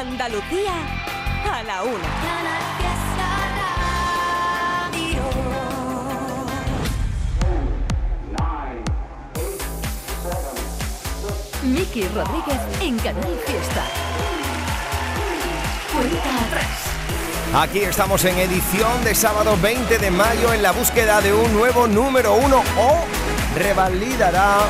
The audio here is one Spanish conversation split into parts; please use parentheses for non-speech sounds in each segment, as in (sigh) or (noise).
Andalucía a la una. Miki Rodríguez en Canal Fiesta. Cuenta atrás. Aquí estamos en edición de sábado 20 de mayo en la búsqueda de un nuevo número uno o revalidará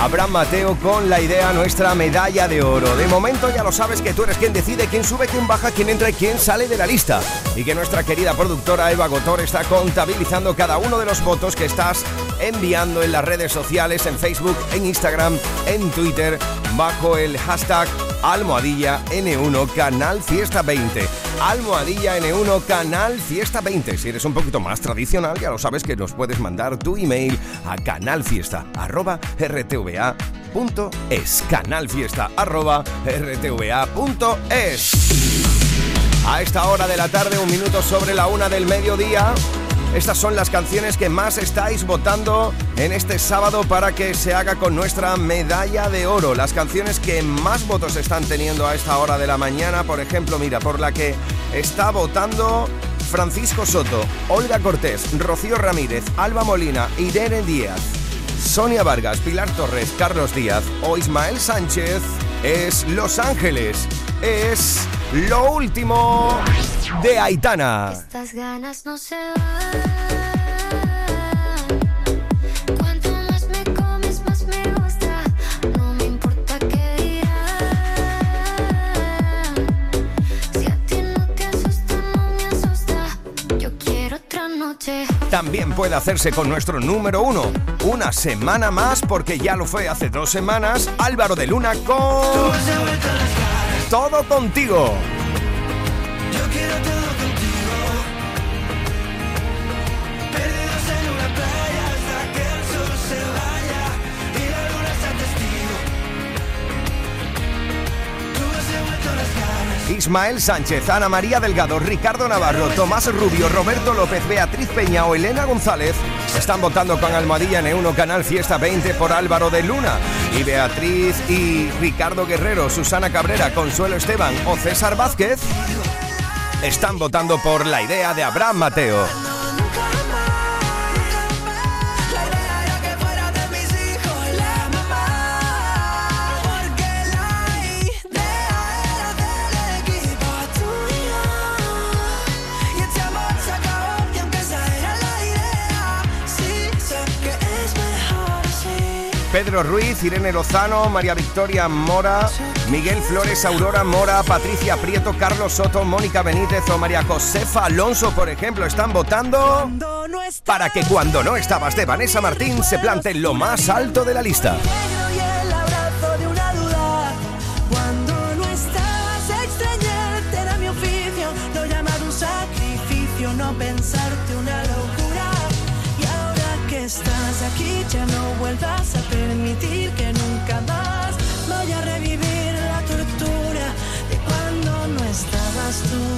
Abraham Mateo con la idea nuestra medalla de oro. De momento ya lo sabes que tú eres quien decide quién sube, quién baja, quién entra y quién sale de la lista. Y que nuestra querida productora Eva Gotor está contabilizando cada uno de los votos que estás enviando en las redes sociales, en Facebook, en Instagram, en Twitter, bajo el hashtag almohadilla N1 Canal Fiesta 20. Almohadilla N1 Canal Fiesta 20. Si eres un poquito más tradicional, ya lo sabes que nos puedes mandar tu email a canalfiesta.rtva.es. Canalfiesta.rtva.es. A esta hora de la tarde, un minuto sobre la una del mediodía. Estas son las canciones que más estáis votando en este sábado para que se haga con nuestra medalla de oro. Las canciones que más votos están teniendo a esta hora de la mañana, por ejemplo, mira, por la que está votando Francisco Soto, Olga Cortés, Rocío Ramírez, Alba Molina, Irene Díaz, Sonia Vargas, Pilar Torres, Carlos Díaz o Ismael Sánchez es Los Ángeles. Es lo último de Aitana. Estas ganas no se van. Cuanto más me comes, más me gusta. No me importa qué dirán. Si a ti no te asusta, no me asusta. Yo quiero otra noche. También puede hacerse con nuestro número uno. Una semana más, porque ya lo fue hace dos semanas. Álvaro de Luna con. Todo contigo. Yo quiero todo contigo. Perdidos en una playa hasta que el sol se vaya y la luna sea testigo. Tú has devuelto las ganas. Ismael Sánchez, Ana María Delgado, Ricardo Navarro, Tomás Rubio, Roberto López, Beatriz Peña o Elena González están votando con Almohadilla N1 Canal Fiesta 20 por Álvaro de Luna. Y Beatriz y Ricardo Guerrero, Susana Cabrera, Consuelo Esteban o César Vázquez están votando por la idea de Abraham Mateo. Pedro Ruiz, Irene Lozano, María Victoria Mora, Miguel Flores, Aurora Mora, Patricia Prieto, Carlos Soto, Mónica Benítez o María Josefa Alonso, por ejemplo, están votando para que cuando no estabas de Vanessa Martín se plante lo más alto de la lista.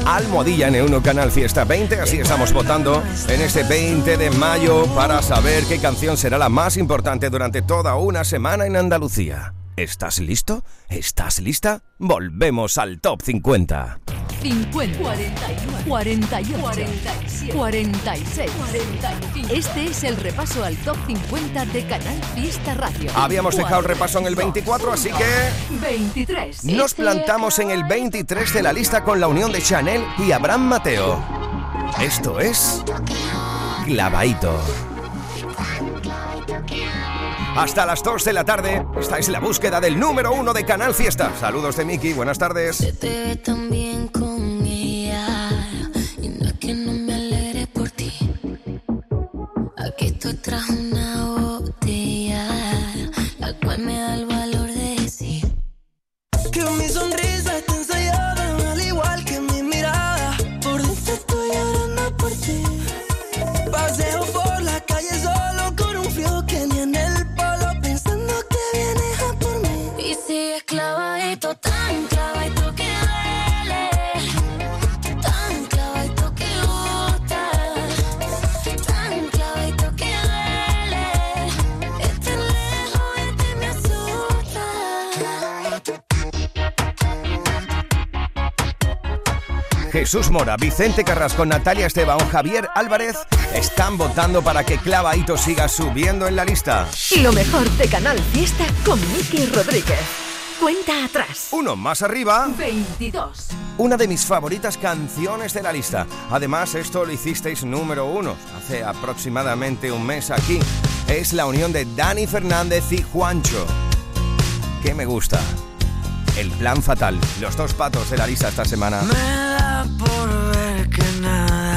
Almohadilla N1 Canal Fiesta 20, así estamos votando en este 20 de mayo para saber qué canción será la más importante durante toda una semana en Andalucía. ¿Estás listo? ¿Estás lista? Volvemos al top 50. 50, 41, 48, 47, 46, 45. Este es el repaso al top 50 de Canal Fiesta Radio. Habíamos dejado el repaso en el 24, así que 23. nos plantamos en el 23 de la lista con la unión de Chanel y Abraham Mateo. Esto es Clavaito. Hasta las 2 de la tarde, esta es la búsqueda del número uno de Canal Fiesta. Saludos de Miki, buenas tardes. Se te ve tan bien con ella Y no es que no me alegre por ti Aquí estoy tras una Jesús Mora, Vicente Carrasco, Natalia Esteban, Javier Álvarez están votando para que Clavadito siga subiendo en la lista. Y lo mejor de Canal Fiesta con Miki Rodríguez. Cuenta atrás. Uno más arriba. 22. Una de mis favoritas canciones de la lista. Además, esto lo hicisteis número uno hace aproximadamente un mes aquí. Es la unión de Dani Fernández y Juancho. ¿Qué me gusta? El plan fatal. Los dos patos de la lista esta semana. Me da por ver que nada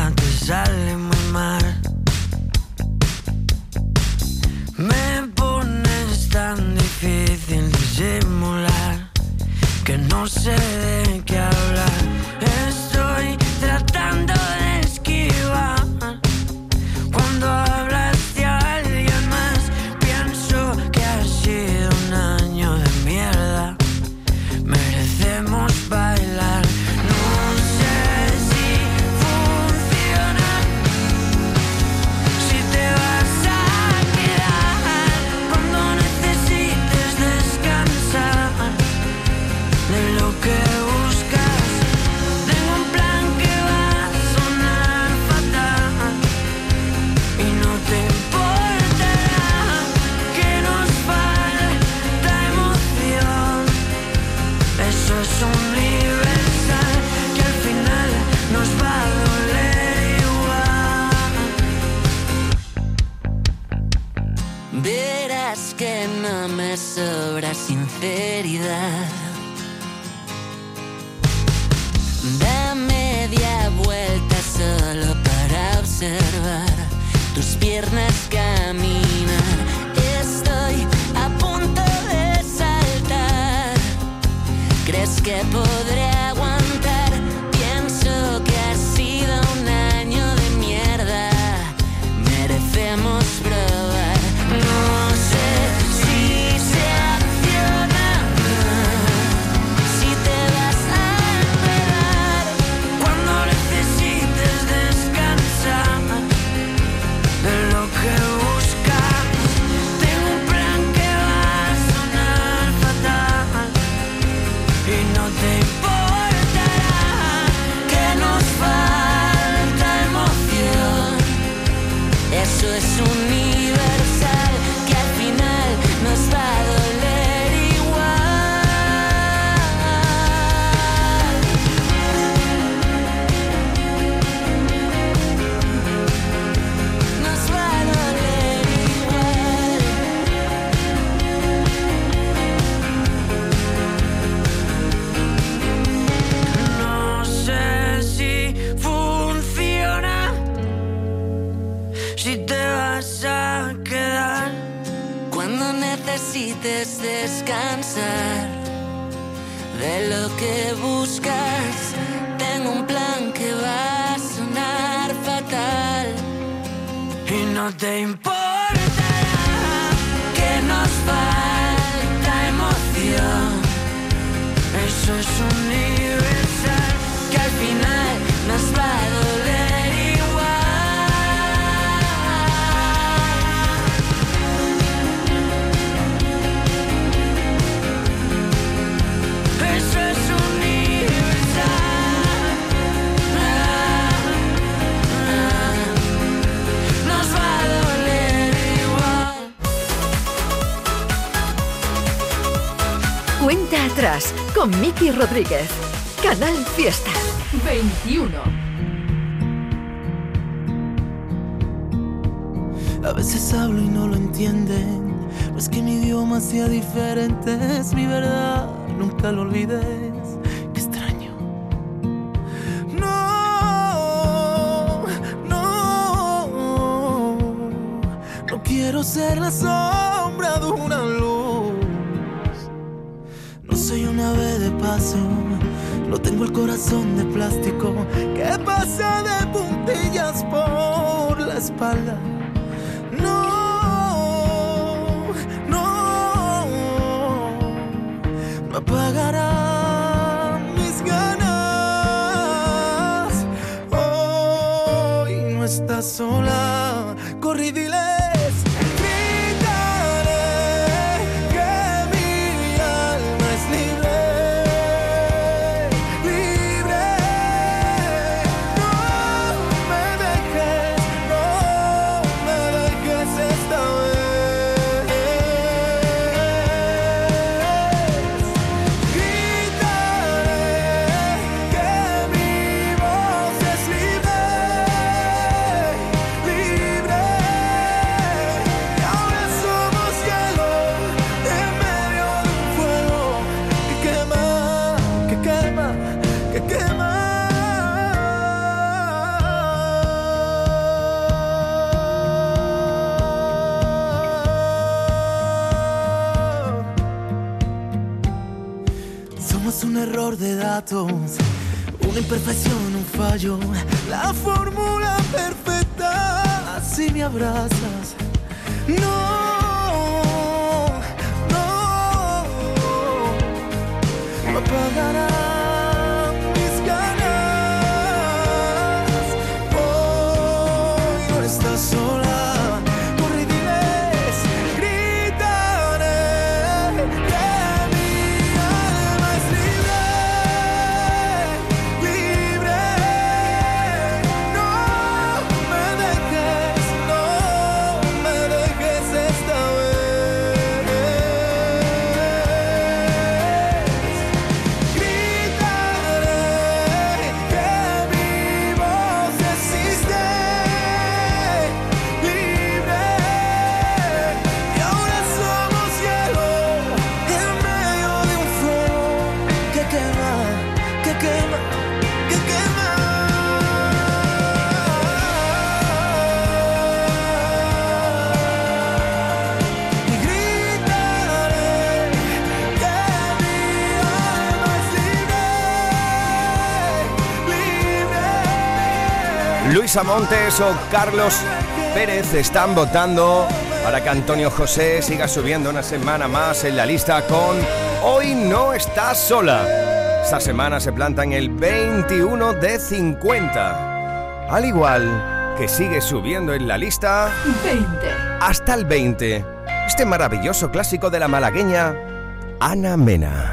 Rodríguez. Canal Fiesta. 21. A veces hablo y no lo entienden. No es que mi idioma sea diferente, es mi verdad. Nunca lo olvides. Qué extraño. No, no. No quiero ser la sombra paso. No tengo el corazón de plástico que pasa de puntillas por la espalda. Imperfección, un fallo, la fórmula perfecta. Si me abrazas, Montes o Carlos Pérez están votando para que Antonio José siga subiendo una semana más en la lista con Hoy no estás sola. Esta semana se planta en el 21 de 50. Al igual que sigue subiendo en la lista 20. Hasta el 20. Este maravilloso clásico de la malagueña Ana Mena.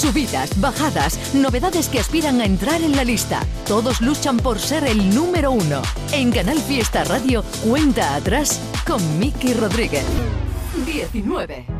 Subidas, bajadas, novedades que aspiran a entrar en la lista. Todos luchan por ser el número uno. En Canal Fiesta Radio, cuenta atrás con Miki Rodríguez. 19.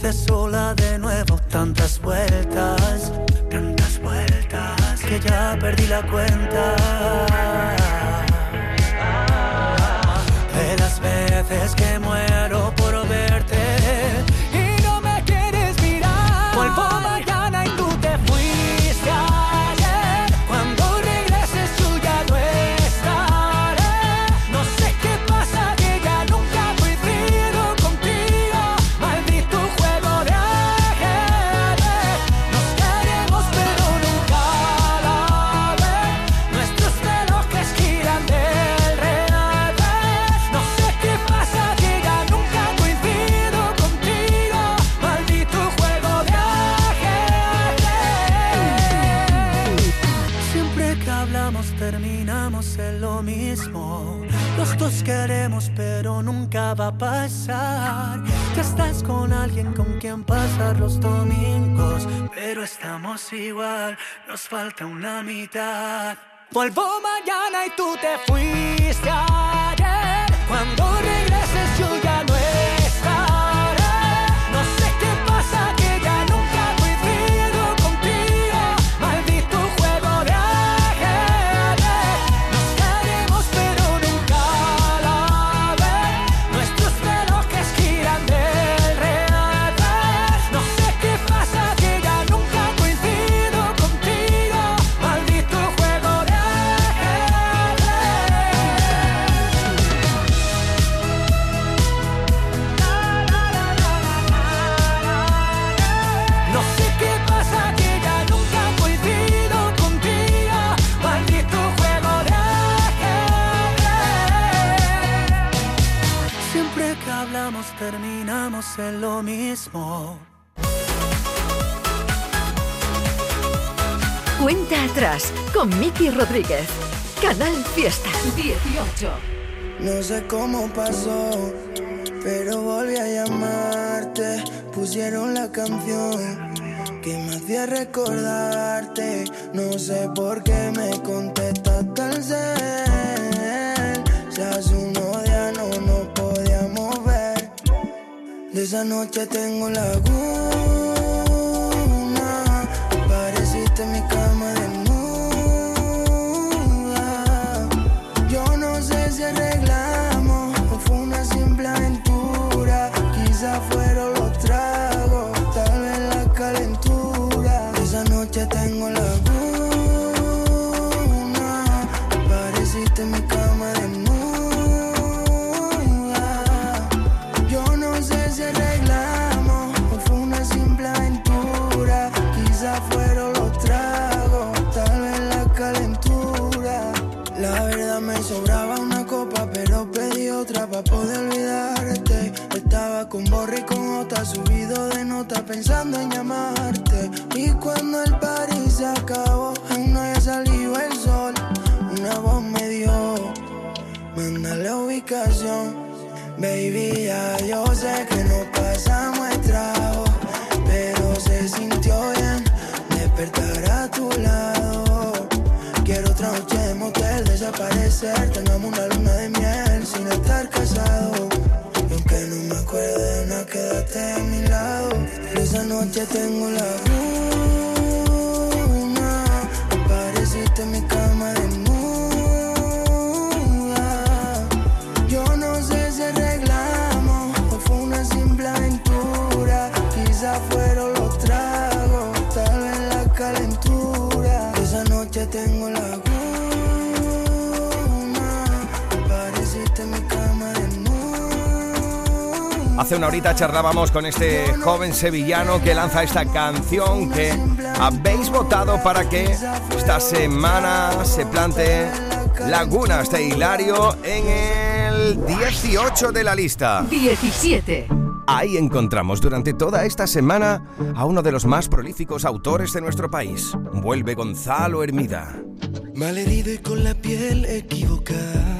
Hice sola de nuevo tantas vueltas, tantas vueltas que ya perdí la cuenta. Nos falta una mitad. Vuelvo mañana y tú te fuiste ayer. Cuando regreses yo ya lo mismo. Cuenta atrás con Miki Rodríguez. Canal Fiesta 18. No sé cómo pasó, pero volví a llamarte. Pusieron la canción que me hacía recordarte. No sé por qué me contestaste al cel. Si Esa noche tengo laguna. Pareciste mi cama pensando en llamarte. Y cuando el party se acabó, aún no había salido el sol. Una voz me dio, manda la ubicación. Baby, ya yo sé que no pasamos el trago, pero se sintió bien despertar a tu lado. Quiero otra noche de motel, desaparecer, tengamos una luna de miel sin estar casados. Y aunque no me acuerde de nada, quédate a mi lado. Esa noche tengo la luna, apareciste en mi cama Hace una horita charlábamos con este joven sevillano que lanza esta canción que habéis votado para que esta semana se plante Lagunas de Hilario en el 18 de la lista. 17. Ahí encontramos durante toda esta semana a uno de los más prolíficos autores de nuestro país. Vuelve Gonzalo Hermida. Malherido y con la piel equivocada.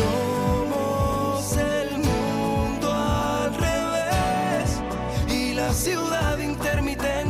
Somos el mundo al revés y la ciudad intermitente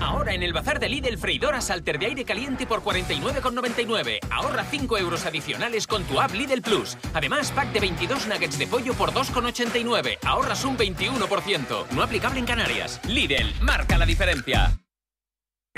Ahora en el bazar de Lidl, freidora Salter de aire caliente por 49,99. Ahorra 5 euros adicionales con tu app Lidl Plus. Además, pack de 22 nuggets de pollo por 2,89. Ahorras un 21%. No aplicable en Canarias. Lidl, marca la diferencia.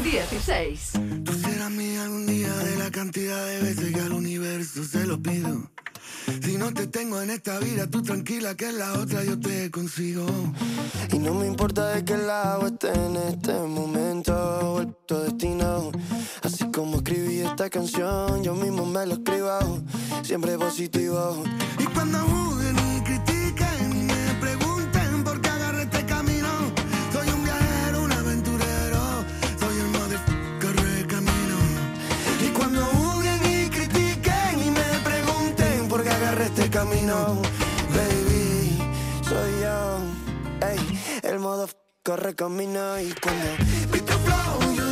16. Tú serás mía algún día de la cantidad de veces que al universo se lo pido. Si no te tengo en esta vida, tú tranquila que en la otra yo te consigo. Y no me importa de qué lado esté en este momento, el puto destino. Así como escribí esta canción, yo mismo me lo escribo, siempre positivo. Y cuando corre camino y cuando Vi tu flow,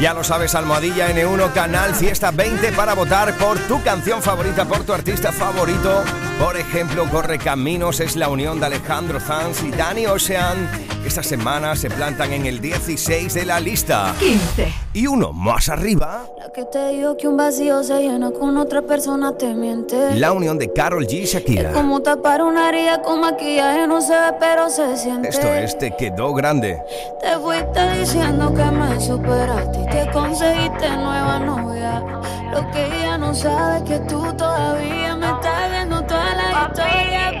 Ya lo sabes, Almohadilla N1, Canal Fiesta 20 para votar por tu canción favorita, por tu artista favorito. Por ejemplo, Corre Caminos es la unión de Alejandro Sanz y Danny Ocean. Esta semana se plantan en el 16 de la lista. 15. Y uno más arriba. La que te digo que un vacío se llena con otra persona te miente. La unión de Carol G y Shakira. Es como tapar una herida con maquillaje, no se ve, pero se siente. Esto es Te quedó grande. Te fuiste diciendo que me superaste y que conseguiste nueva novia. Lo que ella no sabe es que tú todavía me estás viendo toda la historia,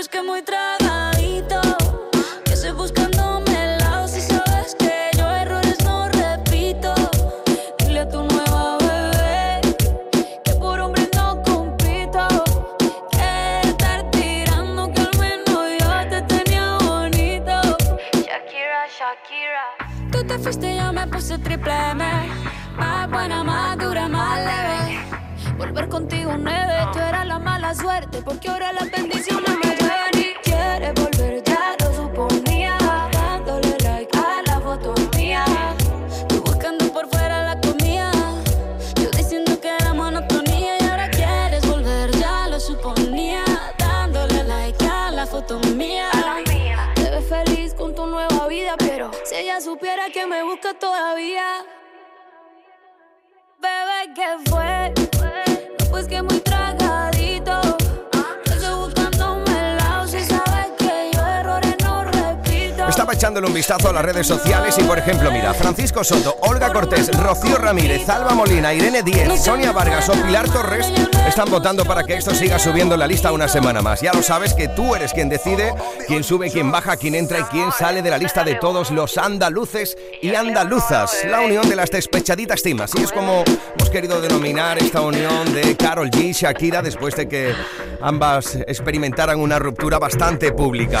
Pues que muy tragadito. Que estoy buscándome el lado si sabes que yo errores no repito. Dile a tu nueva bebé que por hombre no compito. Que estar tirando que al menos yo te tenía bonito. Shakira, Shakira. Tú te fuiste y yo me puse triple M. Más buena, más dura, más leve. Volver contigo nueve, tú eras la mala suerte. Porque ahora las bendiciones todavía. Bebé, ¿qué fue? Pues que muy Estaba echándole un vistazo a las redes sociales y, por ejemplo, mira, Francisco Soto, Olga Cortés, Rocío Ramírez, Alba Molina, Irene Díez, Sonia Vargas o Pilar Torres están votando para que esto siga subiendo en la lista una semana más. Ya lo sabes que tú eres quien decide quién sube, quién baja, quién entra y quién sale de la lista de todos los andaluces y andaluzas. La unión de las despechaditas timas. Y es como hemos querido denominar esta unión de Carol G y Shakira después de que ambas experimentaran una ruptura bastante pública.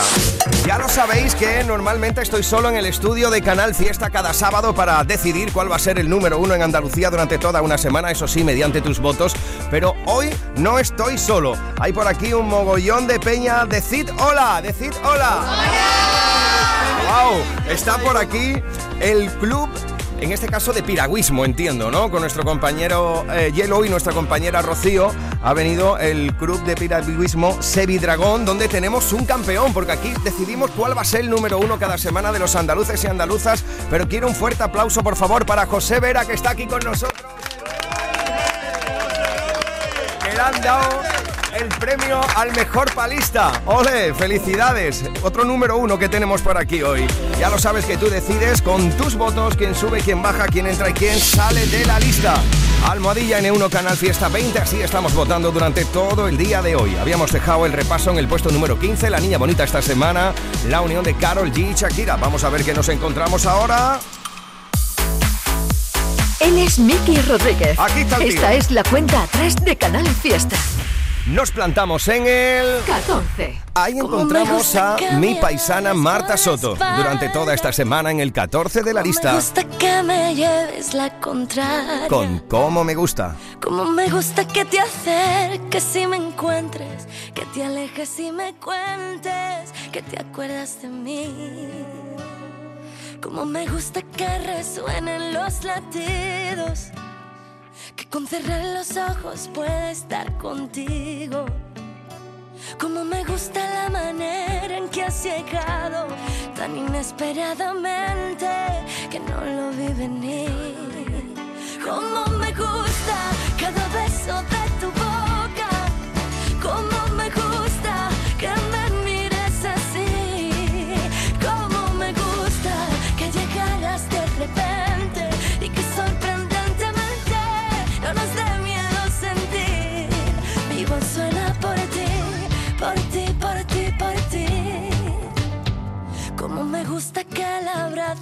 Ya lo sabéis que normalmente estoy solo en el estudio de Canal Fiesta cada sábado para decidir cuál va a ser el número uno en Andalucía durante toda una semana, eso sí, mediante tus votos. Pero hoy no estoy solo. Hay por aquí un mogollón de peña. Decid hola, decid hola. ¡Wow! Está por aquí el club en este caso de piragüismo, entiendo, ¿no? Con nuestro compañero eh, Yellow y nuestra compañera Rocío ha venido el club de piragüismo Sevidragón, donde tenemos un campeón, porque aquí decidimos cuál va a ser el número uno cada semana de los andaluces y andaluzas. Pero quiero un fuerte aplauso, por favor, para José Vera, que está aquí con nosotros. Que le han dado el premio al mejor palista. ¡Ole! ¡Felicidades! Otro número uno que tenemos por aquí hoy. Ya lo sabes que tú decides con tus votos quién sube, quién baja, quién entra y quién sale de la lista. Almohadilla N1 Canal Fiesta 20, así estamos votando durante todo el día de hoy. Habíamos dejado el repaso en el puesto número 15, la niña bonita esta semana, la unión de Carol G y Shakira. Vamos a ver qué nos encontramos ahora. Él es Miki Rodríguez. Aquí está el. Esta es la cuenta atrás de Canal Fiesta. Nos plantamos en el... 14. Ahí encontramos a mi paisana Marta Soto durante toda esta semana en el 14 de la Me lista gusta que me lleves la contraria. con Cómo me gusta. Como me gusta que te acerques y me encuentres, que te alejes y me cuentes, que te acuerdas de mí. Como me gusta que resuenen los latidos, que con cerrar los ojos pueda estar contigo. Como me gusta la manera en que has llegado tan inesperadamente que no lo vi venir. Como me gusta cada beso de tu boca. Como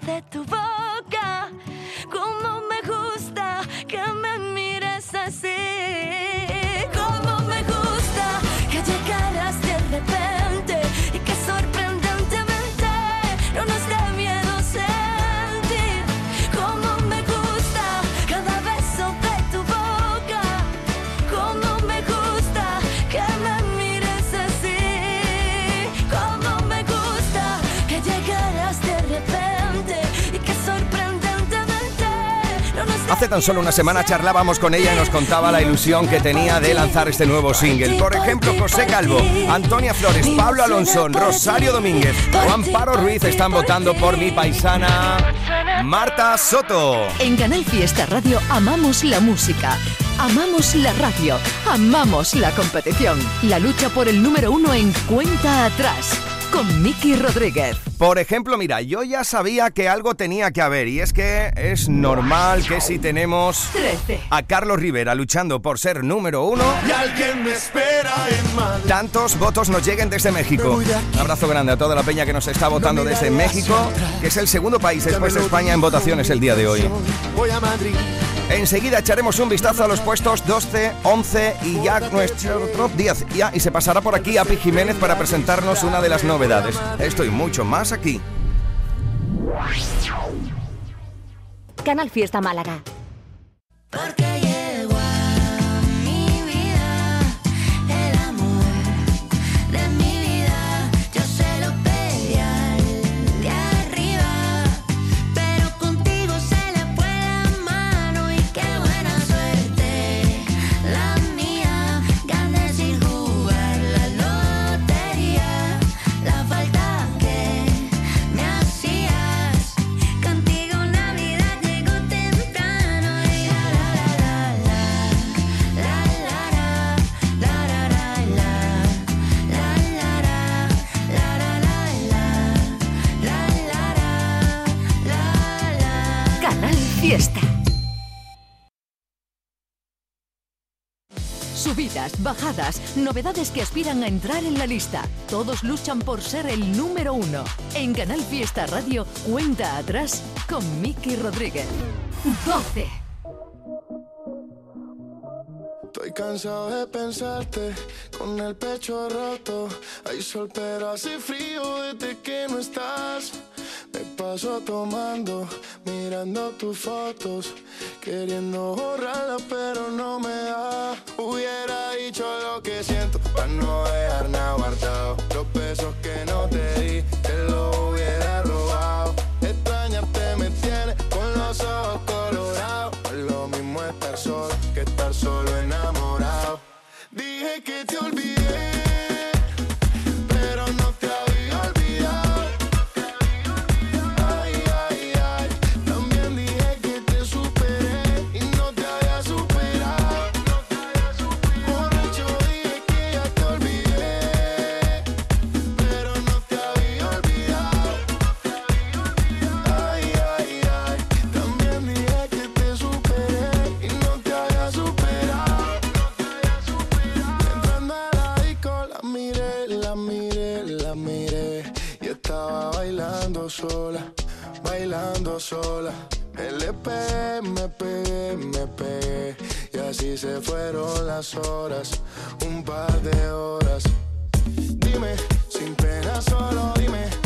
that Hace tan solo una semana charlábamos con ella y nos contaba la ilusión que tenía de lanzar este nuevo single. Por ejemplo, José Calvo, Antonia Flores, Pablo Alonso, Rosario Domínguez o Amparo Ruiz están votando por mi paisana Marta Soto. En Canal Fiesta Radio amamos la música, amamos la radio, amamos la competición. La lucha por el número uno en cuenta atrás con Miki Rodríguez. Por ejemplo, mira, yo ya sabía que algo tenía que haber y es que es normal que si tenemos 13. a Carlos Rivera luchando por ser número uno, Y alguien me espera en Madrid. tantos votos nos lleguen desde México. Un abrazo grande a toda la peña que nos está votando desde México, que es el segundo país después de España en votaciones el día de hoy. Voy a Madrid. Enseguida echaremos un vistazo a los puestos 12, 11 y ya nuestro top 10. Ya, y se pasará por aquí Api Jiménez para presentarnos una de las novedades. Esto y mucho más aquí. Canal Fiesta Málaga. Porque Subidas, bajadas, novedades que aspiran a entrar en la lista. Todos luchan por ser el número uno. En Canal Fiesta Radio, cuenta atrás con Miki Rodríguez. 12. Estoy cansado de pensarte con el pecho roto. Hay sol, pero hace frío desde que no estás. Me paso tomando, mirando tus fotos, queriendo borrarlas, pero no me da. Hubiera dicho lo que siento, para no dejar nada guardado. Los besos que no te sola. LP, me pegué, me pegué. Y así se fueron las horas, un par de horas. Dime, sin pena, solo dime.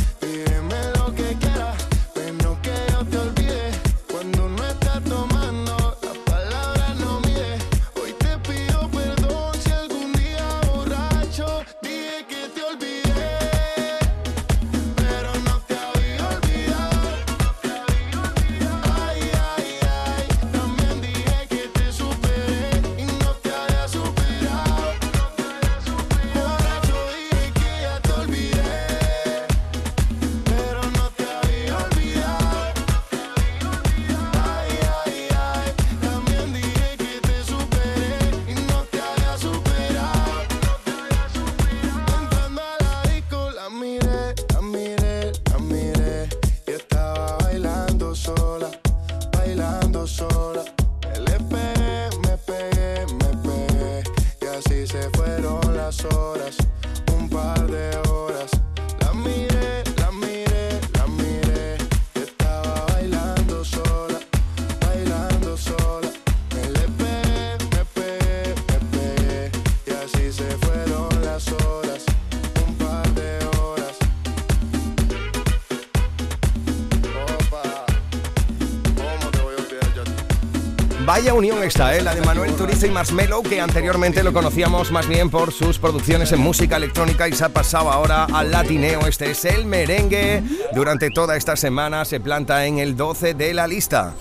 Vaya unión esta, ¿eh? la de Manuel Turizo y Marshmello, que anteriormente lo conocíamos más bien por sus producciones en música electrónica y se ha pasado ahora al latineo. Este es el merengue. Durante toda esta semana se planta en el 12 de la lista.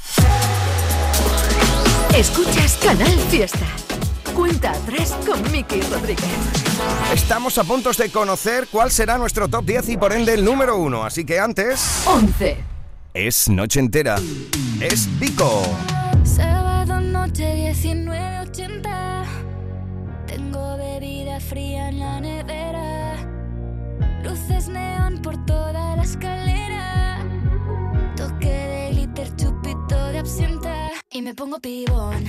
Escuchas Canal Fiesta. Cuenta atrás con Miki Rodríguez. Estamos a puntos de conocer cuál será nuestro top 10 y por ende el número 1, así que antes 11. es Noche Entera. Es Vico. Noche 19.80 Tengo bebida fría en la nevera. Luces neón por toda la escalera. Toque de glitter, chupito de absenta. Y me pongo pibón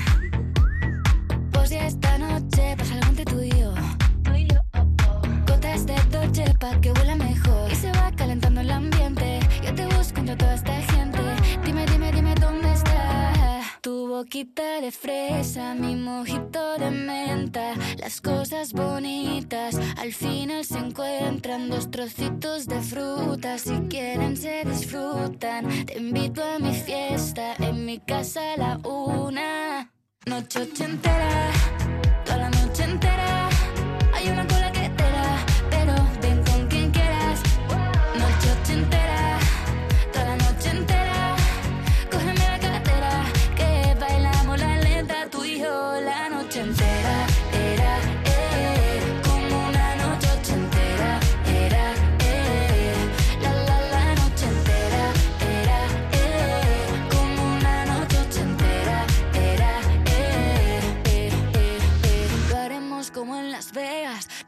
de fresa, mi mojito de menta Las cosas bonitas al final se encuentran Dos trocitos de fruta, si quieren se disfrutan Te invito a mi fiesta, en mi casa a la una Noche ochentera, toda la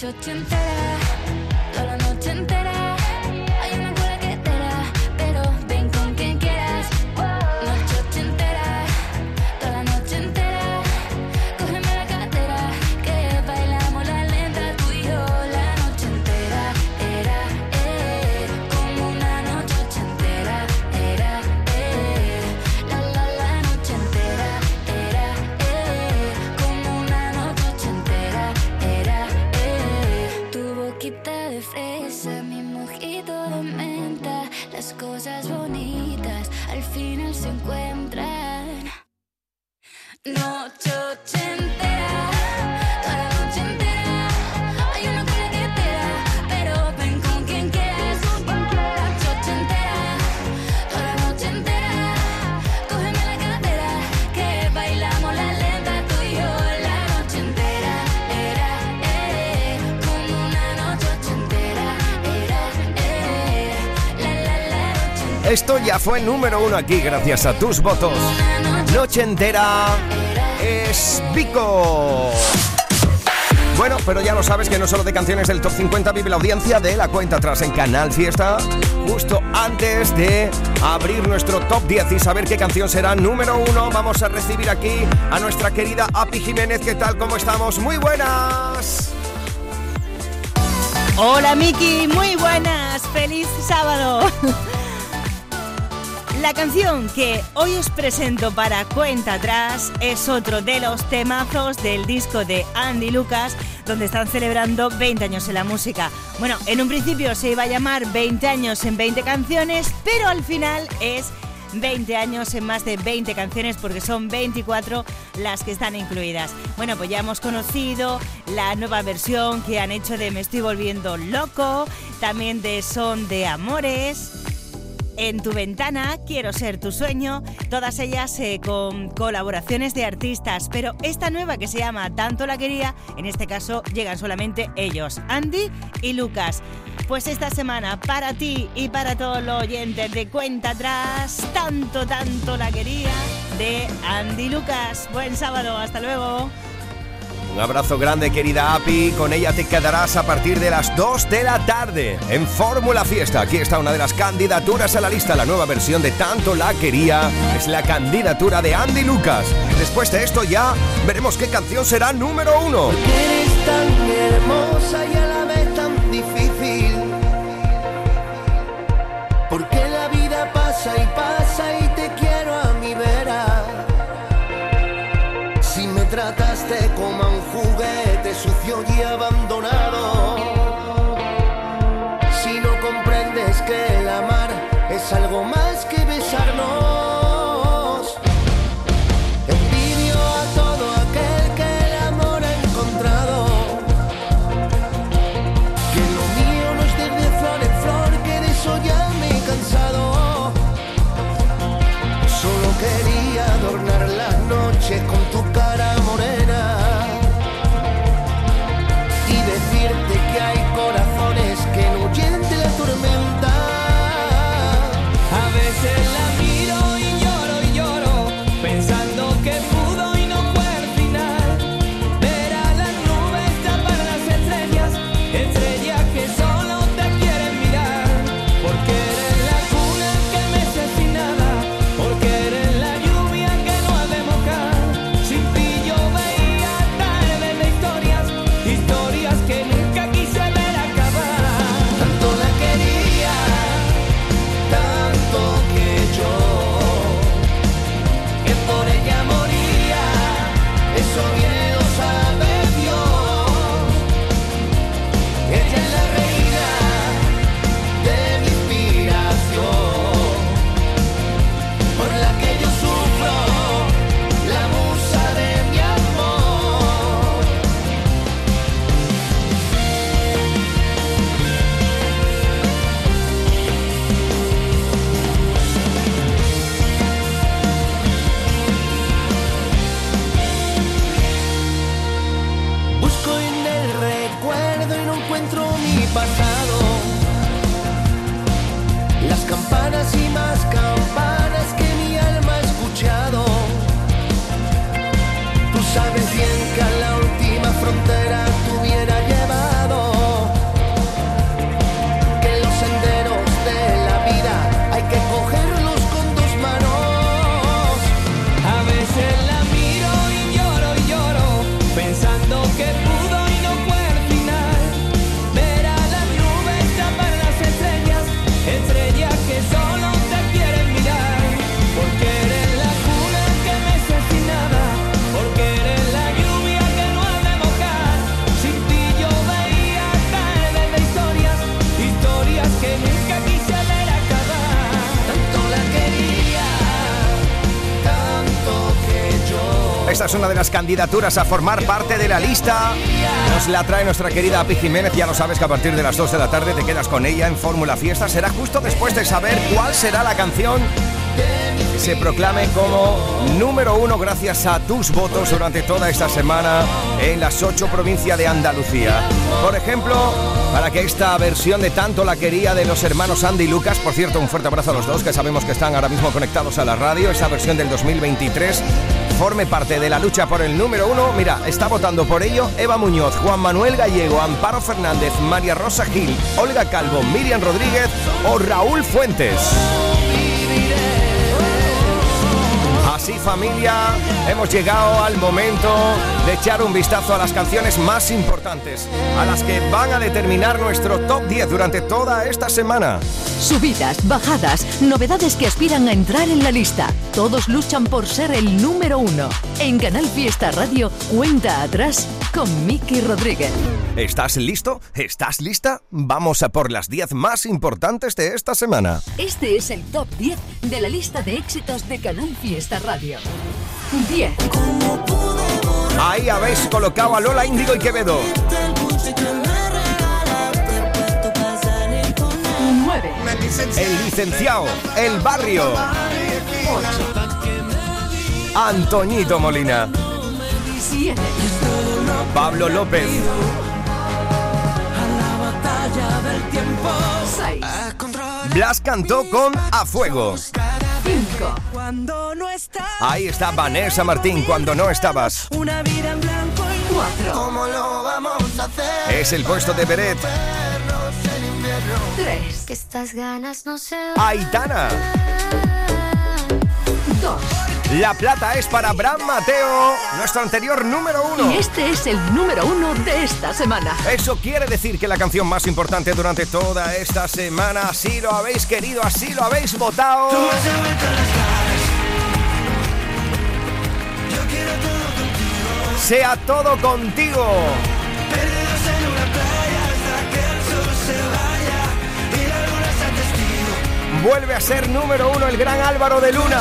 Noche ochentera, Fue número uno aquí gracias a tus votos. Noche entera es Vico. Bueno, pero ya lo sabes que no solo de canciones del Top 50 vive la audiencia de la cuenta atrás en Canal Fiesta, justo antes de abrir nuestro Top 10 y saber qué canción será número uno, vamos a recibir aquí a nuestra querida Api Jiménez. ¿Qué tal? ¿Cómo estamos? Muy buenas. Hola Miki, muy buenas, feliz sábado. La canción que hoy os presento para Cuenta Atrás es otro de los temazos del disco de Andy Lucas, donde están celebrando 20 años en la música. Bueno, en un principio se iba a llamar 20 años en 20 canciones, pero al final es 20 años en más de 20 canciones porque son 24 las que están incluidas. Bueno, pues ya hemos conocido la nueva versión que han hecho de Me estoy volviendo loco, también de Son de Amores en tu ventana, Quiero ser tu sueño, todas ellas eh, con colaboraciones de artistas, pero esta nueva que se llama Tanto la quería, en este caso llegan solamente ellos, Andy y Lucas. Pues esta semana para ti y para todos los oyentes de Cuenta Atrás, Tanto, tanto la quería de Andy Lucas. Buen sábado, hasta luego. Un abrazo grande, querida Api. Con ella te quedarás a partir de las 2 de la tarde en Fórmula Fiesta. Aquí está una de las candidaturas a la lista. La nueva versión de Tanto la Quería es la candidatura de Andy Lucas. Después de esto ya veremos qué canción será número uno. Es una de las candidaturas a formar parte de la lista. Nos la trae nuestra querida Api Jiménez. Ya lo sabes que a partir de las 2 de la tarde te quedas con ella en Fórmula Fiesta. Será justo después de saber cuál será la canción que se proclame como número uno gracias a tus votos durante toda esta semana en las ocho provincias de Andalucía. Por ejemplo, para que esta versión de Tanto la quería de los hermanos Andy y Lucas, por cierto, un fuerte abrazo a los dos que sabemos que están ahora mismo conectados a la radio, esta versión del 2023 forme parte de la lucha por el número uno. Mira, está votando por ello Eva Muñoz, Juan Manuel Gallego, Amparo Fernández, María Rosa Gil, Olga Calvo, Miriam Rodríguez o Raúl Fuentes. Así familia, hemos llegado al momento de echar un vistazo a las canciones más importantes, a las que van a determinar nuestro top 10 durante toda esta semana. Subidas, bajadas, novedades que aspiran a entrar en la lista. Todos luchan por ser el número uno. En Canal Fiesta Radio, cuenta atrás con Miki Rodríguez. ¿Estás listo? ¿Estás lista? Vamos a por las 10 más importantes de esta semana. Este es el top 10 de la lista de éxitos de Canal Fiesta Radio. 10. Ahí habéis colocado a Lola Índigo y Quevedo. 9. El licenciado, el barrio. Antoñito Molina. 7. Pablo López. 6. Blas cantó con A Fuego. 5. Cuando no estás. Ahí está Vanessa Martín cuando no estabas. Una vida en blanco y 4. ¿Cómo lo vamos a hacer? Es el puesto de Beret. 3. Que estas ganas no se Aitana. 2. La plata es para Bram Mateo, nuestro anterior número uno. Y este es el número uno de esta semana. Eso quiere decir que la canción más importante durante toda esta semana, así lo habéis querido, así lo habéis votado. Sea todo contigo. Vuelve a ser número uno el gran Álvaro de Luna.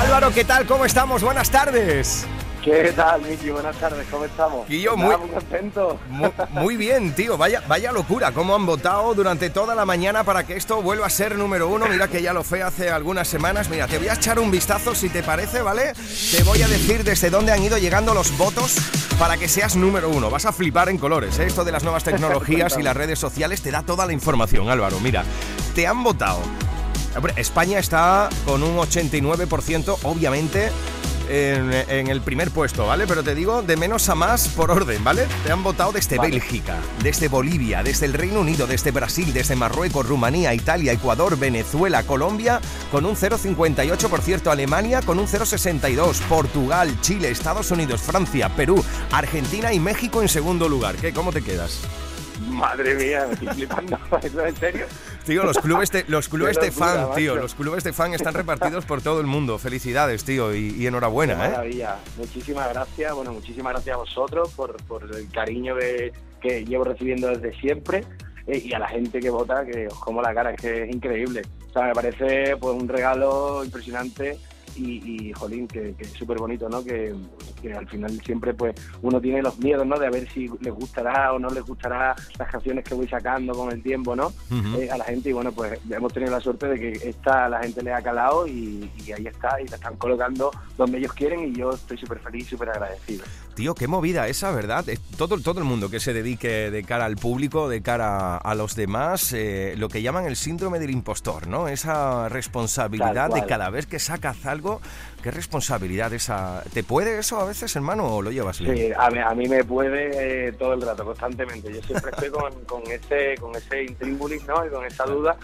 Álvaro, ¿qué tal? ¿Cómo estamos? Buenas tardes. ¿Qué tal, Miki? Buenas tardes, ¿cómo estamos? Y yo muy- contento. Mu- Muy bien, tío. Vaya, vaya locura. Cómo han votado durante toda la mañana para que esto vuelva a ser número uno. Mira que ya lo fue hace algunas semanas. Mira, te voy a echar un vistazo si te parece, ¿vale? Te voy a decir desde dónde han ido llegando los votos para que seas número uno. Vas a flipar en colores. ¿eh? Esto de las nuevas tecnologías y las redes sociales te da toda la información, Álvaro. Mira, te han votado. España está con un 89%, obviamente. En, en el primer puesto, ¿vale? Pero te digo de menos a más por orden, ¿vale? Te han votado desde Vale. Bélgica, desde Bolivia, desde el Reino Unido, desde Brasil, desde Marruecos, Rumanía, Italia, Ecuador, Venezuela, Colombia, con un 0,58%, Alemania con un 0,62%, Portugal, Chile, Estados Unidos, Francia, Perú, Argentina y México en segundo lugar. ¿Qué? ¿Cómo te quedas? Madre mía, me estoy flipando. ¿Eso es (laughs) en serio? Tío, los clubes de, los clubes de fan, tío, los clubes de fan están repartidos por todo el mundo. Felicidades, tío, y, y Qué enhorabuena, ¿eh? maravilla. Muchísimas gracias. Bueno, muchísimas gracias a vosotros por, por el cariño que, que llevo recibiendo desde siempre eh, y a la gente que vota, que os como la cara, es que es increíble. O sea, me parece pues un regalo impresionante y, y jolín, que, que es súper bonito, ¿no? Que, que al final siempre pues uno tiene los miedos, ¿no? De a ver si les gustará o no les gustará las canciones que voy sacando con el tiempo, ¿no? Ujú. eh, a la gente y bueno, pues hemos tenido la suerte de que esta a la gente le ha calado y, y ahí está y la están colocando donde ellos quieren y yo estoy súper feliz, súper agradecido. Tío, qué movida esa, ¿verdad? Todo, todo el mundo que se dedique de cara al público, de cara a los demás, eh, lo que llaman el síndrome del impostor, ¿no? Esa responsabilidad de cada vez que sacas algo, qué responsabilidad esa. ¿Te puede eso a veces, hermano, o lo llevas bien? Sí, a, mí, a mí me puede eh, todo el rato, constantemente. Yo siempre estoy con, (laughs) con ese con ese intríngulis, ¿no? Y con esa duda.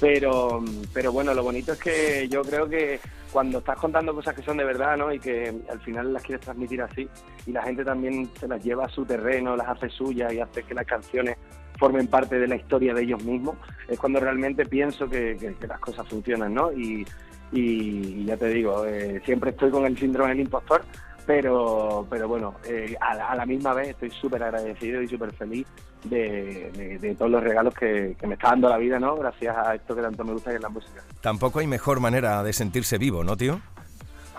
Pero, pero bueno, lo bonito es que yo creo que cuando estás contando cosas que son de verdad, ¿no? Y que al final las quieres transmitir así, y la gente también se las lleva a su terreno, las hace suyas y hace que las canciones formen parte de la historia de ellos mismos, es cuando realmente pienso que, que- que las cosas funcionan, ¿no? Y, y ya te digo, eh, siempre estoy con el síndrome del impostor, pero, pero bueno, eh, a, la, a la misma vez estoy súper agradecido y súper feliz de, de- de todos los regalos que, que me está dando la vida, ¿no? Gracias a esto que tanto me gusta que es la música. Tampoco hay mejor manera de sentirse vivo, ¿no, tío?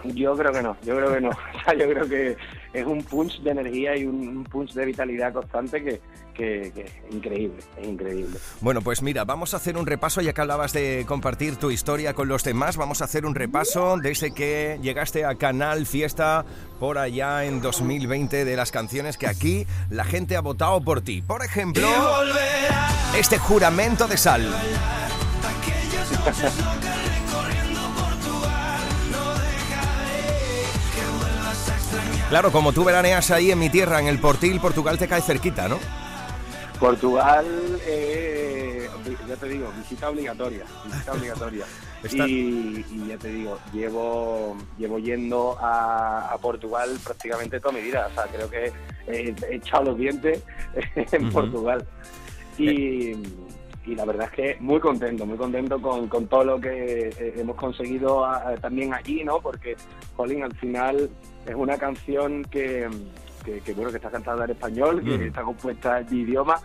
Yo creo que no, yo creo que no. (laughs) O sea, yo creo que es un punch de energía y un un punch de vitalidad constante que, que, que es increíble, es increíble. Bueno, pues mira, vamos a hacer un repaso, ya que hablabas de compartir tu historia con los demás, vamos a hacer un repaso desde que llegaste a Canal Fiesta por allá en 2020 de las canciones que aquí la gente ha votado por ti. Por ejemplo, este juramento de sal. Claro, como tú veraneas ahí en mi tierra, en el Portil, Portugal te cae cerquita, ¿no? Portugal, eh, ya te digo, visita obligatoria, visita obligatoria. (laughs) Está- Y, y ya te digo, llevo llevo yendo a, a Portugal prácticamente toda mi vida. O sea, creo que eh, he echado los dientes (laughs) en. Portugal. Y, y la verdad es que muy contento, muy contento con, con todo lo que eh, hemos conseguido a- también allí, ¿no? Porque, Jolín, al final es una canción que, que, que, bueno, que está cantada en español, que Mm. está compuesta en mi idioma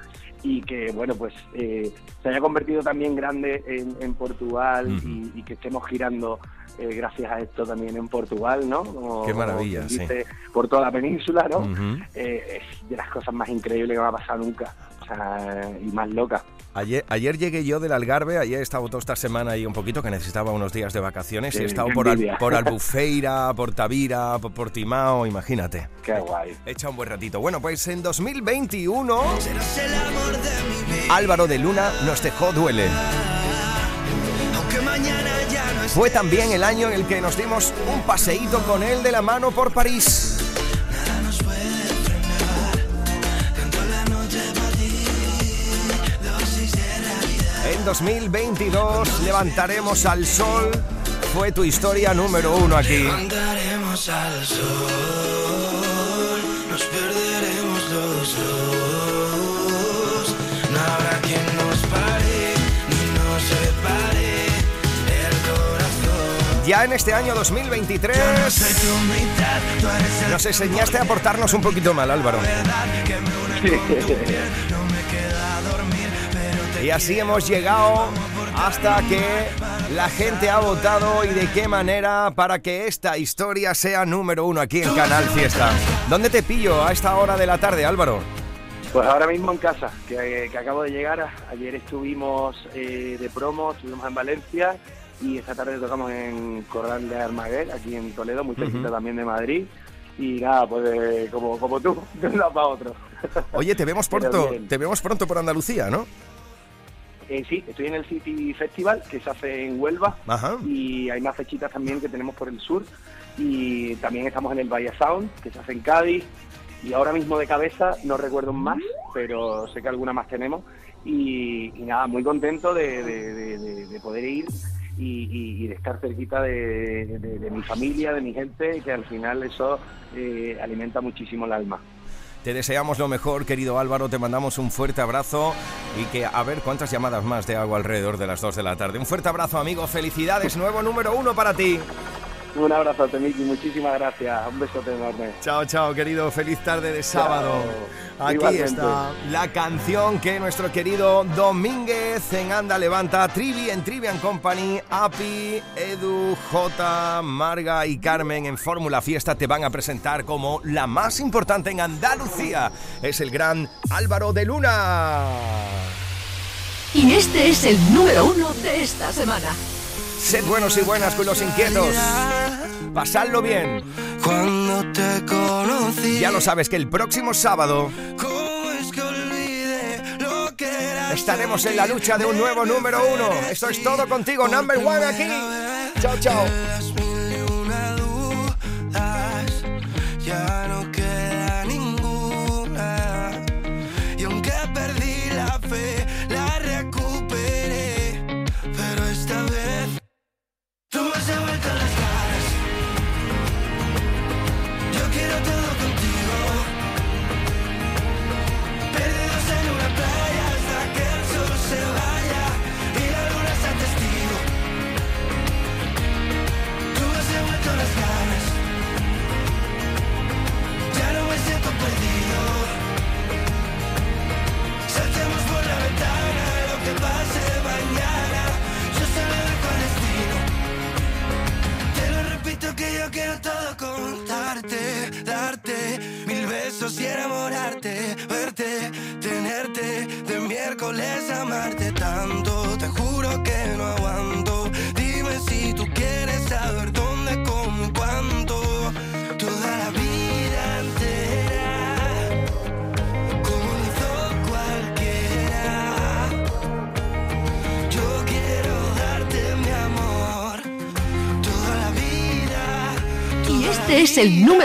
y que, bueno, pues eh, se haya convertido también grande en, en Portugal y, y que estemos girando eh, gracias a esto también en Portugal, ¿no? Como- Qué como maravilla, sí. dice, Por toda la península, ¿no? Eh, es de las cosas más increíbles que me ha pasado nunca. Sea, y más loca. Ayer, ayer llegué yo del Algarve, ayer he estado toda esta semana ahí un poquito, que necesitaba unos días de vacaciones, y he estado por, Al- por (laughs) Albufeira, por Tavira, por Portimao, imagínate. Qué guay. He echado un buen ratito. Bueno, pues en 2021, Álvaro de Luna nos dejó duele. Aunque mañana ya no Fue también el año en el que nos dimos un paseíto con él de la mano por París. En 2022 levantaremos al sol. Fue tu historia número uno aquí. Levantaremos al sol, nos perderemos los dos. No habrá quien nos pare ni nos separe el corazón. Ya en este año 2023 Soy tu mitad, tú eres el nos enseñaste a portarnos un poquito mal, Álvaro. Y así hemos llegado hasta que la gente ha votado y de qué manera para que esta historia sea número uno aquí en Canal Fiesta. ¿Dónde te pillo a esta hora de la tarde, Álvaro? Pues ahora mismo en casa, que, que acabo de llegar. Ayer estuvimos eh, de promo, estuvimos en Valencia y esta tarde tocamos en Corral de Armaguer, aquí en Toledo, muy cerquita también de Madrid. Y nada, pues eh, como, como tú, (laughs) de un lado para otro. Oye, te vemos (laughs) pronto, te vemos pronto por Andalucía, ¿no? Eh, sí, estoy en el City Festival que se hace en Huelva Ajá. y hay más fechitas también que tenemos por el sur y también estamos en el Bahía Sound que se hace en Cádiz y ahora mismo de cabeza no recuerdo más, pero sé que alguna más tenemos y, y nada, muy contento de, de- de- de- de poder ir y, y- de estar cerquita de mi familia, de mi gente, que al final eso eh, alimenta muchísimo el alma. Te deseamos lo mejor, querido Álvaro, te mandamos un fuerte abrazo y que a ver cuántas llamadas más te hago alrededor de las 2 de la tarde. Un fuerte abrazo, amigo, felicidades, nuevo número uno para ti. Un abrazo, Miki, muchísimas gracias, un besote enorme. Chao, chao, querido. Feliz tarde de sábado. Chao. Aquí Igualmente. está la canción que nuestro querido Domínguez en Anda Levanta, Trivi en Trivian Company, Api, Edu, J, Marga y Carmen en Fórmula Fiesta te van a presentar como la más importante en Andalucía. Es el gran Álvaro de Luna. Y este es el número uno de esta semana. Sed buenos y buenas con los inquietos. Pasadlo bien. Cuando te conocí, Ya lo sabes que el próximo sábado. Estaremos en la lucha de un nuevo número uno. Esto es todo contigo, number one aquí. Chao, chao.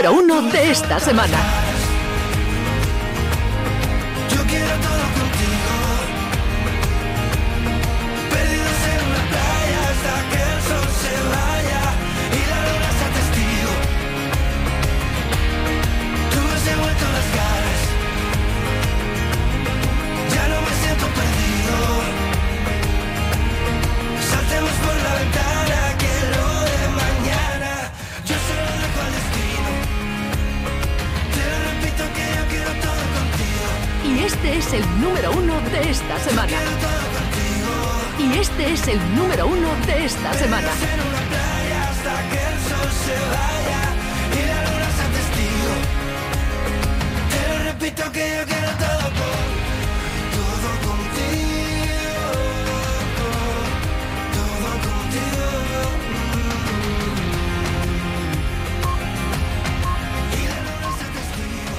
Número uno de esta semana.